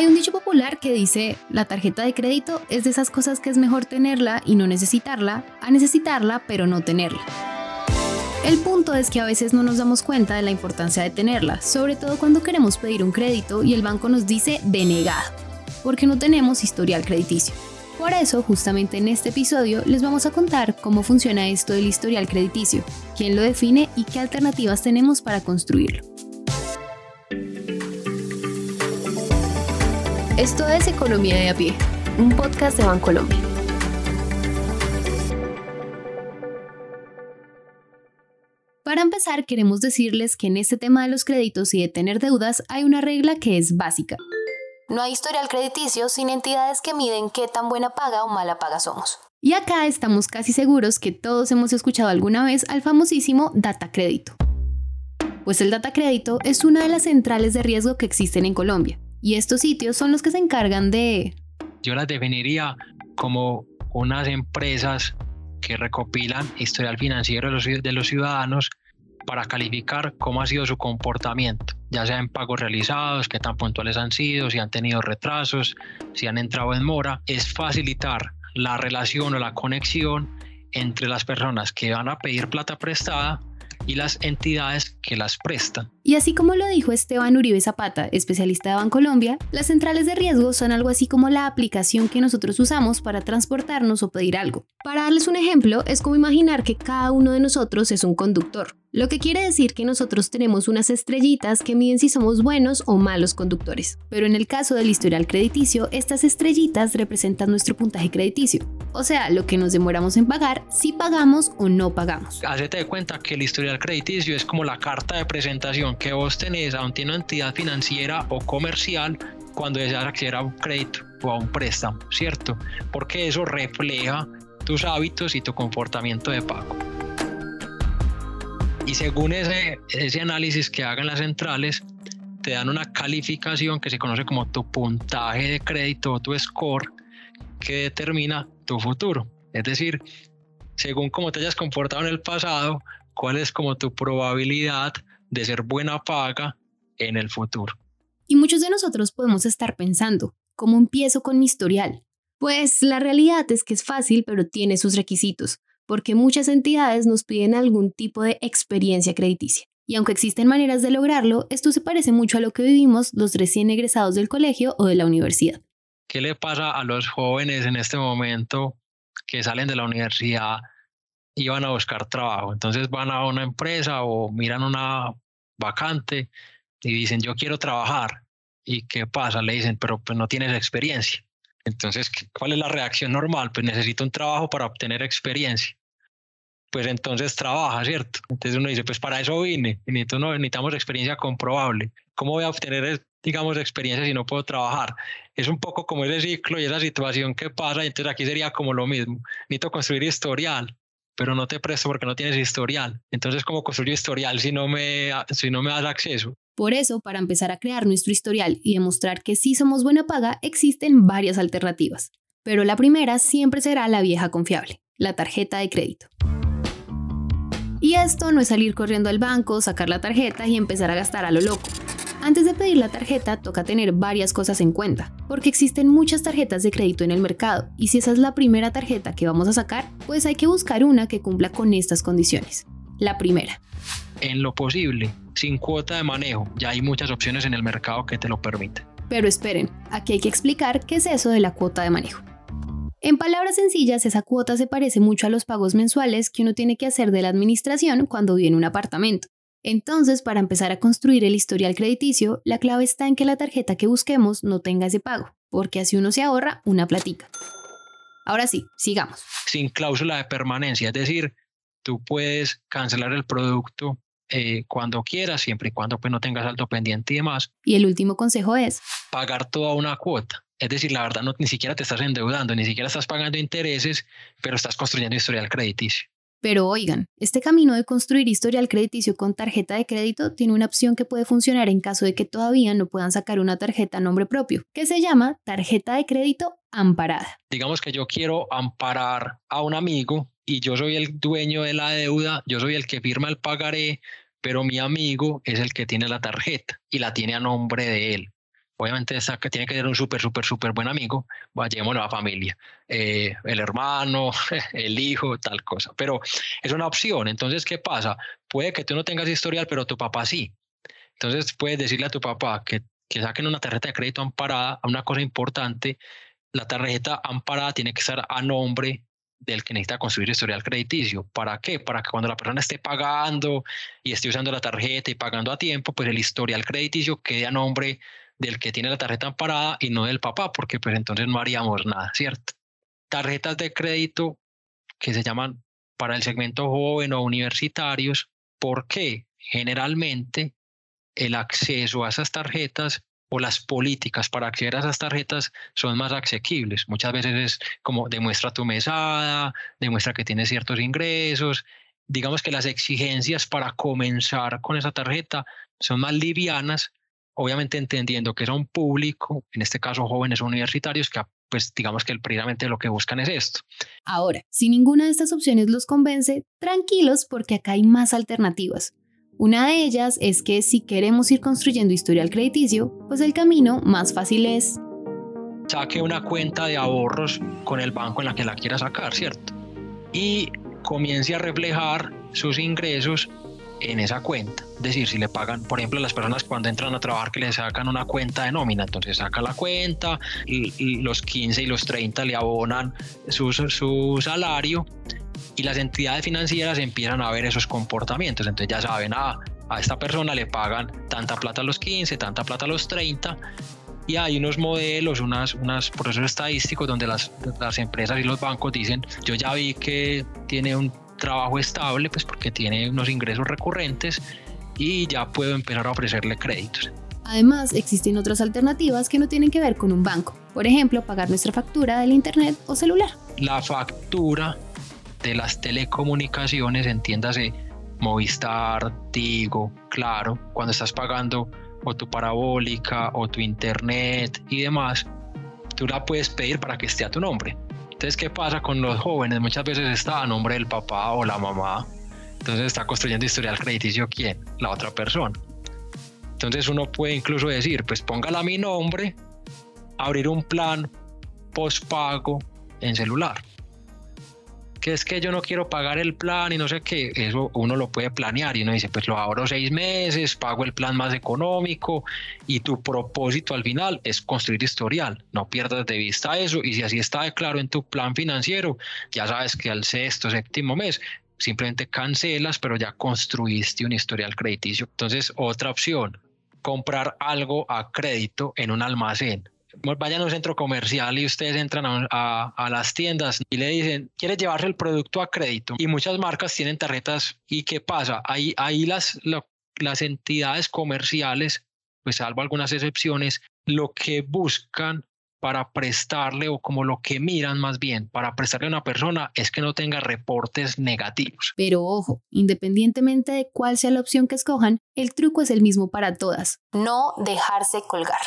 Hay un dicho popular que dice, la tarjeta de crédito es de esas cosas que es mejor tenerla y no necesitarla, a necesitarla pero no tenerla. El punto es que a veces no nos damos cuenta de la importancia de tenerla, sobre todo cuando queremos pedir un crédito y el banco nos dice denegado, porque no tenemos historial crediticio. Por eso, justamente en este episodio, les vamos a contar cómo funciona esto del historial crediticio, quién lo define y qué alternativas tenemos para construirlo. Esto es Economía de a pie, un podcast de Bancolombia. Para empezar, queremos decirles que en este tema de los créditos y de tener deudas hay una regla que es básica. No hay historial crediticio sin entidades que miden qué tan buena paga o mala paga somos. Y acá estamos casi seguros que todos hemos escuchado alguna vez al famosísimo data crédito. Pues el data crédito es una de las centrales de riesgo que existen en Colombia. Y estos sitios son los que se encargan de... Yo las definiría como unas empresas que recopilan historial financiero de los, de los ciudadanos para calificar cómo ha sido su comportamiento, ya sea en pagos realizados, qué tan puntuales han sido, si han tenido retrasos, si han entrado en mora, es facilitar la relación o la conexión entre las personas que van a pedir plata prestada y las entidades que las prestan. Y así como lo dijo Esteban Uribe Zapata, especialista de Bancolombia, las centrales de riesgo son algo así como la aplicación que nosotros usamos para transportarnos o pedir algo. Para darles un ejemplo, es como imaginar que cada uno de nosotros es un conductor. Lo que quiere decir que nosotros tenemos unas estrellitas que miden si somos buenos o malos conductores. Pero en el caso del historial crediticio, estas estrellitas representan nuestro puntaje crediticio. O sea, lo que nos demoramos en pagar, si pagamos o no pagamos. Hacete de cuenta que el historial crediticio es como la carta de presentación que vos tenés a una entidad financiera o comercial cuando deseas acceder a un crédito o a un préstamo, ¿cierto? Porque eso refleja tus hábitos y tu comportamiento de pago. Y según ese, ese análisis que hagan las centrales, te dan una calificación que se conoce como tu puntaje de crédito o tu score que determina tu futuro. Es decir, según cómo te hayas comportado en el pasado, cuál es como tu probabilidad de ser buena paga en el futuro. Y muchos de nosotros podemos estar pensando, ¿cómo empiezo con mi historial? Pues la realidad es que es fácil, pero tiene sus requisitos porque muchas entidades nos piden algún tipo de experiencia crediticia. Y aunque existen maneras de lograrlo, esto se parece mucho a lo que vivimos los recién egresados del colegio o de la universidad. ¿Qué le pasa a los jóvenes en este momento que salen de la universidad y van a buscar trabajo? Entonces van a una empresa o miran una vacante y dicen, yo quiero trabajar. ¿Y qué pasa? Le dicen, pero pues no tienes experiencia. Entonces, ¿cuál es la reacción normal? Pues necesito un trabajo para obtener experiencia pues entonces trabaja, ¿cierto? Entonces uno dice, pues para eso vine, necesitamos experiencia comprobable. ¿Cómo voy a obtener, digamos, experiencia si no puedo trabajar? Es un poco como ese ciclo y esa situación que pasa, entonces aquí sería como lo mismo. Necesito construir historial, pero no te presto porque no tienes historial. Entonces, ¿cómo construyo historial si no me, si no me das acceso? Por eso, para empezar a crear nuestro historial y demostrar que sí somos buena paga, existen varias alternativas. Pero la primera siempre será la vieja confiable, la tarjeta de crédito. Y esto no es salir corriendo al banco, sacar la tarjeta y empezar a gastar a lo loco. Antes de pedir la tarjeta toca tener varias cosas en cuenta, porque existen muchas tarjetas de crédito en el mercado y si esa es la primera tarjeta que vamos a sacar, pues hay que buscar una que cumpla con estas condiciones. La primera. En lo posible, sin cuota de manejo, ya hay muchas opciones en el mercado que te lo permiten. Pero esperen, aquí hay que explicar qué es eso de la cuota de manejo. En palabras sencillas, esa cuota se parece mucho a los pagos mensuales que uno tiene que hacer de la administración cuando vive en un apartamento. Entonces, para empezar a construir el historial crediticio, la clave está en que la tarjeta que busquemos no tenga ese pago, porque así uno se ahorra una platica. Ahora sí, sigamos. Sin cláusula de permanencia, es decir, tú puedes cancelar el producto eh, cuando quieras, siempre y cuando pues, no tengas saldo pendiente y demás. Y el último consejo es pagar toda una cuota. Es decir, la verdad, no, ni siquiera te estás endeudando, ni siquiera estás pagando intereses, pero estás construyendo historial crediticio. Pero oigan, este camino de construir historial crediticio con tarjeta de crédito tiene una opción que puede funcionar en caso de que todavía no puedan sacar una tarjeta a nombre propio, que se llama tarjeta de crédito amparada. Digamos que yo quiero amparar a un amigo y yo soy el dueño de la deuda, yo soy el que firma el pagaré, pero mi amigo es el que tiene la tarjeta y la tiene a nombre de él. Obviamente esa que tiene que ser un súper, súper, súper buen amigo, vayamos a la familia, eh, el hermano, el hijo, tal cosa. Pero es una opción. Entonces, ¿qué pasa? Puede que tú no tengas historial, pero tu papá sí. Entonces puedes decirle a tu papá que, que saquen una tarjeta de crédito amparada. Una cosa importante, la tarjeta amparada tiene que estar a nombre del que necesita construir historial crediticio. ¿Para qué? Para que cuando la persona esté pagando y esté usando la tarjeta y pagando a tiempo, pues el historial crediticio quede a nombre del que tiene la tarjeta amparada y no del papá, porque pues entonces no haríamos nada, ¿cierto? Tarjetas de crédito que se llaman para el segmento joven o universitarios, ¿por qué? Generalmente el acceso a esas tarjetas o las políticas para acceder a esas tarjetas son más asequibles. Muchas veces es como demuestra tu mesada, demuestra que tienes ciertos ingresos. Digamos que las exigencias para comenzar con esa tarjeta son más livianas, obviamente entendiendo que es un público, en este caso jóvenes universitarios, que pues digamos que precisamente lo que buscan es esto. Ahora, si ninguna de estas opciones los convence, tranquilos porque acá hay más alternativas. Una de ellas es que si queremos ir construyendo historial crediticio, pues el camino más fácil es... Saque una cuenta de ahorros con el banco en la que la quiera sacar, ¿cierto? Y comience a reflejar sus ingresos en esa cuenta. Es decir, si le pagan, por ejemplo, las personas cuando entran a trabajar que le sacan una cuenta de nómina, entonces saca la cuenta, y, los 15 y los 30 le abonan su, su salario y las entidades financieras empiezan a ver esos comportamientos. Entonces ya saben, ah, a esta persona le pagan tanta plata a los 15, tanta plata a los 30 y hay unos modelos, unas, unas procesos estadísticos donde las, las empresas y los bancos dicen, yo ya vi que tiene un trabajo estable, pues porque tiene unos ingresos recurrentes y ya puedo empezar a ofrecerle créditos. Además, existen otras alternativas que no tienen que ver con un banco. Por ejemplo, pagar nuestra factura del Internet o celular. La factura de las telecomunicaciones, entiéndase Movistar, Tigo, Claro, cuando estás pagando o tu parabólica o tu internet y demás, tú la puedes pedir para que esté a tu nombre. Entonces, ¿qué pasa con los jóvenes? Muchas veces está a nombre del papá o la mamá. Entonces está construyendo historial crediticio quién? La otra persona. Entonces uno puede incluso decir, pues póngala a mi nombre, abrir un plan postpago en celular que es que yo no quiero pagar el plan y no sé qué, eso uno lo puede planear y uno dice, pues lo ahorro seis meses, pago el plan más económico y tu propósito al final es construir historial, no pierdas de vista eso y si así está claro en tu plan financiero, ya sabes que al sexto, séptimo mes simplemente cancelas, pero ya construiste un historial crediticio. Entonces, otra opción, comprar algo a crédito en un almacén vayan a un centro comercial y ustedes entran a, las tiendas y le dicen, ¿quieres llevarse el producto a crédito? Y muchas marcas tienen tarjetas. ¿Y qué pasa? Ahí, ahí las, las entidades comerciales, pues salvo algunas excepciones, lo que buscan para prestarle o como lo que miran más bien para prestarle a una persona es que no tenga reportes negativos. Pero ojo, independientemente de cuál sea la opción que escojan, el truco es el mismo para todas. No dejarse colgar.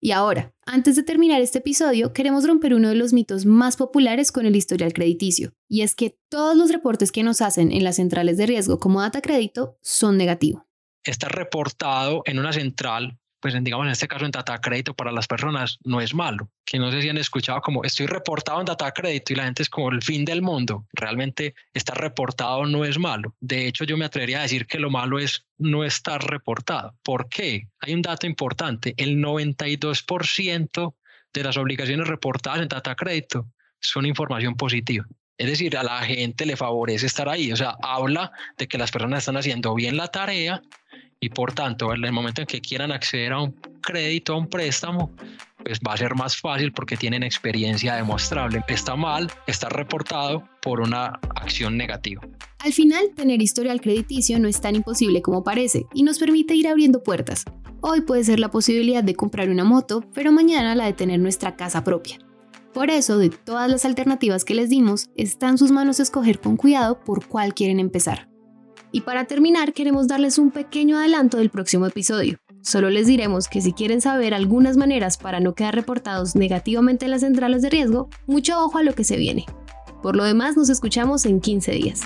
Y ahora, antes de terminar este episodio, queremos romper uno de los mitos más populares con el historial crediticio, y es que todos los reportes que nos hacen en las centrales de riesgo como data crédito son negativos. Está reportado en una central pues digamos en este caso en data crédito para las personas no es malo. Que no sé si han escuchado como estoy reportado en data crédito y la gente es como el fin del mundo. Realmente estar reportado no es malo. De hecho, yo me atrevería a decir que lo malo es no estar reportado. ¿Por qué? Hay un dato importante. El 92% de las obligaciones reportadas en data crédito son información positiva. Es decir, a la gente le favorece estar ahí. O sea, habla de que las personas están haciendo bien la tarea y por tanto, en el momento en que quieran acceder a un crédito, a un préstamo, pues va a ser más fácil porque tienen experiencia demostrable. Está mal, está reportado por una acción negativa. Al final, tener historial crediticio no es tan imposible como parece y nos permite ir abriendo puertas. Hoy puede ser la posibilidad de comprar una moto, pero mañana la de tener nuestra casa propia. Por eso, de todas las alternativas que les dimos, está en sus manos escoger con cuidado por cuál quieren empezar. Y para terminar, queremos darles un pequeño adelanto del próximo episodio. Solo les diremos que si quieren saber algunas maneras para no quedar reportados negativamente en las centrales de riesgo, mucho ojo a lo que se viene. Por lo demás, nos escuchamos en 15 días.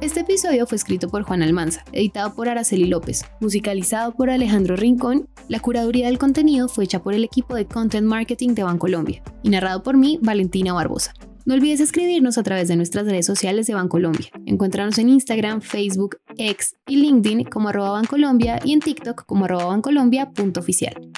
Este episodio fue escrito por Juan Almanza, editado por Araceli López, musicalizado por Alejandro Rincón. La curaduría del contenido fue hecha por el equipo de Content Marketing de Bancolombia y narrado por mí, Valentina Barbosa. No olvides escribirnos a través de nuestras redes sociales de Bancolombia. Encuéntranos en Instagram, Facebook, X y LinkedIn como arroba Bancolombia y en TikTok como arroba bancolombia.oficial.